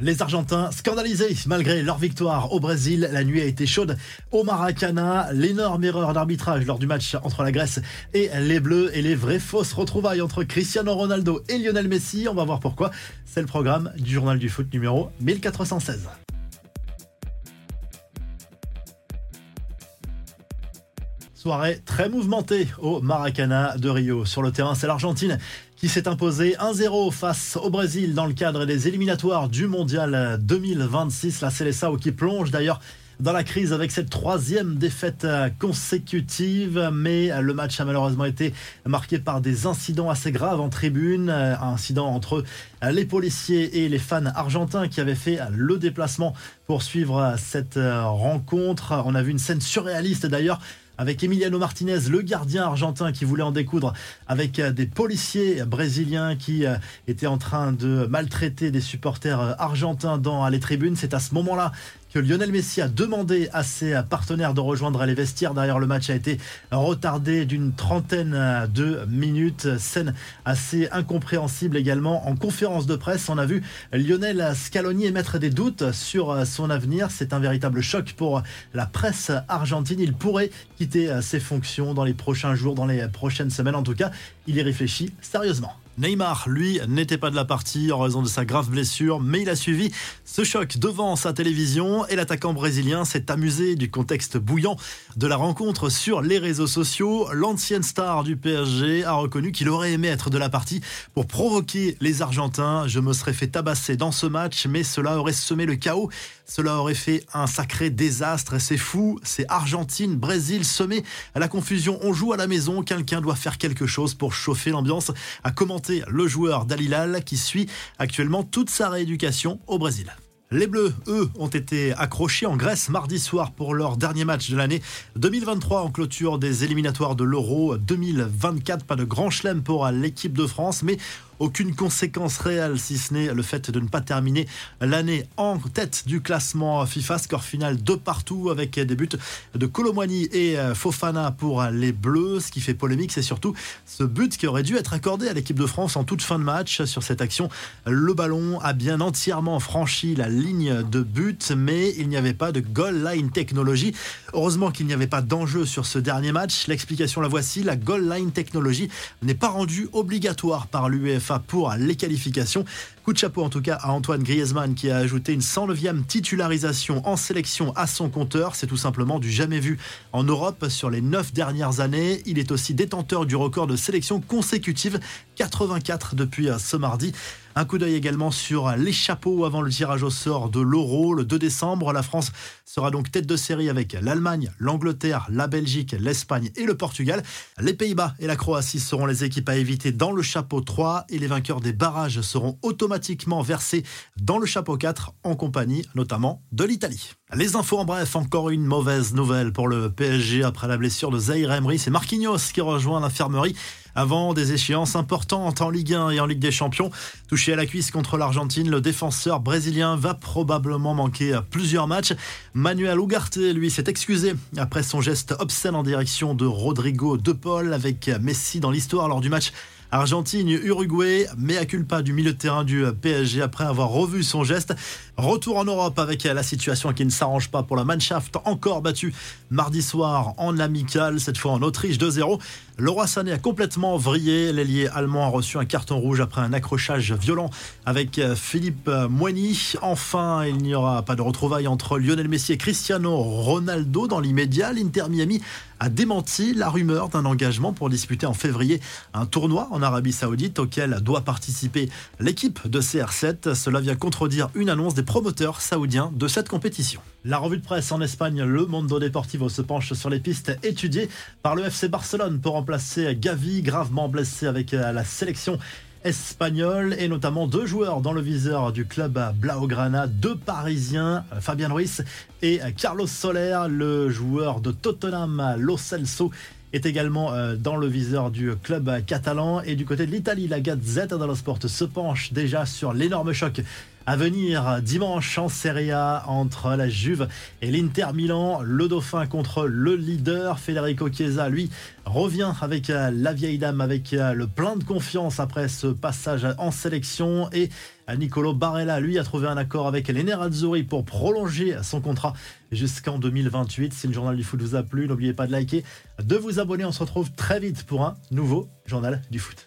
Les Argentins scandalisés malgré leur victoire au Brésil. La nuit a été chaude au Maracana. L'énorme erreur d'arbitrage lors du match entre la Grèce et les Bleus et les vraies fausses retrouvailles entre Cristiano Ronaldo et Lionel Messi. On va voir pourquoi. C'est le programme du journal du foot numéro 1416. Soirée très mouvementée au Maracana de Rio. Sur le terrain, c'est l'Argentine qui s'est imposée 1-0 face au Brésil dans le cadre des éliminatoires du Mondial 2026. La Célessao qui plonge d'ailleurs dans la crise avec cette troisième défaite consécutive, mais le match a malheureusement été marqué par des incidents assez graves en tribune, un incident entre les policiers et les fans argentins qui avaient fait le déplacement pour suivre cette rencontre. On a vu une scène surréaliste d'ailleurs avec Emiliano Martinez, le gardien argentin qui voulait en découdre avec euh, des policiers brésiliens qui euh, étaient en train de maltraiter des supporters euh, argentins dans les tribunes. C'est à ce moment-là que Lionel Messi a demandé à ses partenaires de rejoindre les vestiaires. Derrière, le match a été retardé d'une trentaine de minutes. Scène assez incompréhensible également. En conférence de presse, on a vu Lionel Scaloni émettre des doutes sur son avenir. C'est un véritable choc pour la presse argentine. Il pourrait quitter ses fonctions dans les prochains jours, dans les prochaines semaines. En tout cas, il y réfléchit sérieusement. Neymar, lui, n'était pas de la partie en raison de sa grave blessure, mais il a suivi ce choc devant sa télévision et l'attaquant brésilien s'est amusé du contexte bouillant de la rencontre sur les réseaux sociaux. L'ancienne star du PSG a reconnu qu'il aurait aimé être de la partie pour provoquer les Argentins. Je me serais fait tabasser dans ce match, mais cela aurait semé le chaos. Cela aurait fait un sacré désastre. C'est fou. C'est Argentine, Brésil semé à la confusion. On joue à la maison. Quelqu'un doit faire quelque chose pour chauffer l'ambiance. A commenté le joueur d'Alilal qui suit actuellement toute sa rééducation au Brésil. Les Bleus, eux, ont été accrochés en Grèce mardi soir pour leur dernier match de l'année 2023 en clôture des éliminatoires de l'Euro 2024. Pas de grand chelem pour l'équipe de France, mais aucune conséquence réelle, si ce n'est le fait de ne pas terminer l'année en tête du classement FIFA. Score final de partout avec des buts de Colomwani et euh, Fofana pour les Bleus. Ce qui fait polémique, c'est surtout ce but qui aurait dû être accordé à l'équipe de France en toute fin de match. Sur cette action, le ballon a bien entièrement franchi la ligne de but, mais il n'y avait pas de goal line technology. Heureusement qu'il n'y avait pas d'enjeu sur ce dernier match. L'explication la voici, la goal line technology n'est pas rendue obligatoire par l'UEFA pour les qualifications. Coup de chapeau en tout cas à Antoine Griezmann qui a ajouté une 109e titularisation en sélection à son compteur. C'est tout simplement du jamais vu en Europe sur les 9 dernières années. Il est aussi détenteur du record de sélection consécutive, 84 depuis ce mardi. Un coup d'œil également sur les chapeaux avant le tirage au sort de l'Euro le 2 décembre. La France sera donc tête de série avec l'Allemagne, l'Angleterre, la Belgique, l'Espagne et le Portugal. Les Pays-Bas et la Croatie seront les équipes à éviter dans le chapeau 3 et les vainqueurs des barrages seront automatiquement versés dans le chapeau 4 en compagnie notamment de l'Italie. Les infos en bref, encore une mauvaise nouvelle pour le PSG après la blessure de Zaire Emery. C'est Marquinhos qui rejoint l'infirmerie avant des échéances importantes en Ligue 1 et en Ligue des Champions. Touché à la cuisse contre l'Argentine, le défenseur brésilien va probablement manquer plusieurs matchs. Manuel Ugarte, lui, s'est excusé après son geste obscène en direction de Rodrigo De Paul avec Messi dans l'histoire lors du match Argentine-Uruguay, mais à culpa du milieu de terrain du PSG après avoir revu son geste. Retour en Europe avec la situation qui ne s'arrange pas pour la Mannschaft, encore battue mardi soir en amical, cette fois en Autriche 2-0. Le Roi Sané a complètement vrillé. L'ailier allemand a reçu un carton rouge après un accrochage violent avec Philippe Moigny. Enfin, il n'y aura pas de retrouvailles entre Lionel Messi et Cristiano Ronaldo dans l'immédiat. L'Inter Miami a démenti la rumeur d'un engagement pour disputer en février un tournoi en Arabie Saoudite auquel doit participer l'équipe de CR7. Cela vient contredire une annonce des promoteurs saoudiens de cette compétition. La revue de presse en Espagne, Le Mondo Deportivo se penche sur les pistes étudiées par le FC Barcelone pour remplacer Gavi, gravement blessé avec la sélection espagnole et notamment deux joueurs dans le viseur du club Blaugrana, deux Parisiens, Fabien Ruiz et Carlos Soler, le joueur de Tottenham, Lo Celso est également euh, dans le viseur du club catalan. Et du côté de l'Italie, la Gazette dello Sport se penche déjà sur l'énorme choc à venir dimanche en Serie A entre la Juve et l'Inter Milan. Le Dauphin contre le leader Federico Chiesa, lui, revient avec la vieille dame, avec le plein de confiance après ce passage en sélection et Nicolo Barella, lui, a trouvé un accord avec les Nerazzurri pour prolonger son contrat jusqu'en 2028. Si le journal du foot vous a plu, n'oubliez pas de liker, de vous abonner. On se retrouve très vite pour un nouveau journal du foot.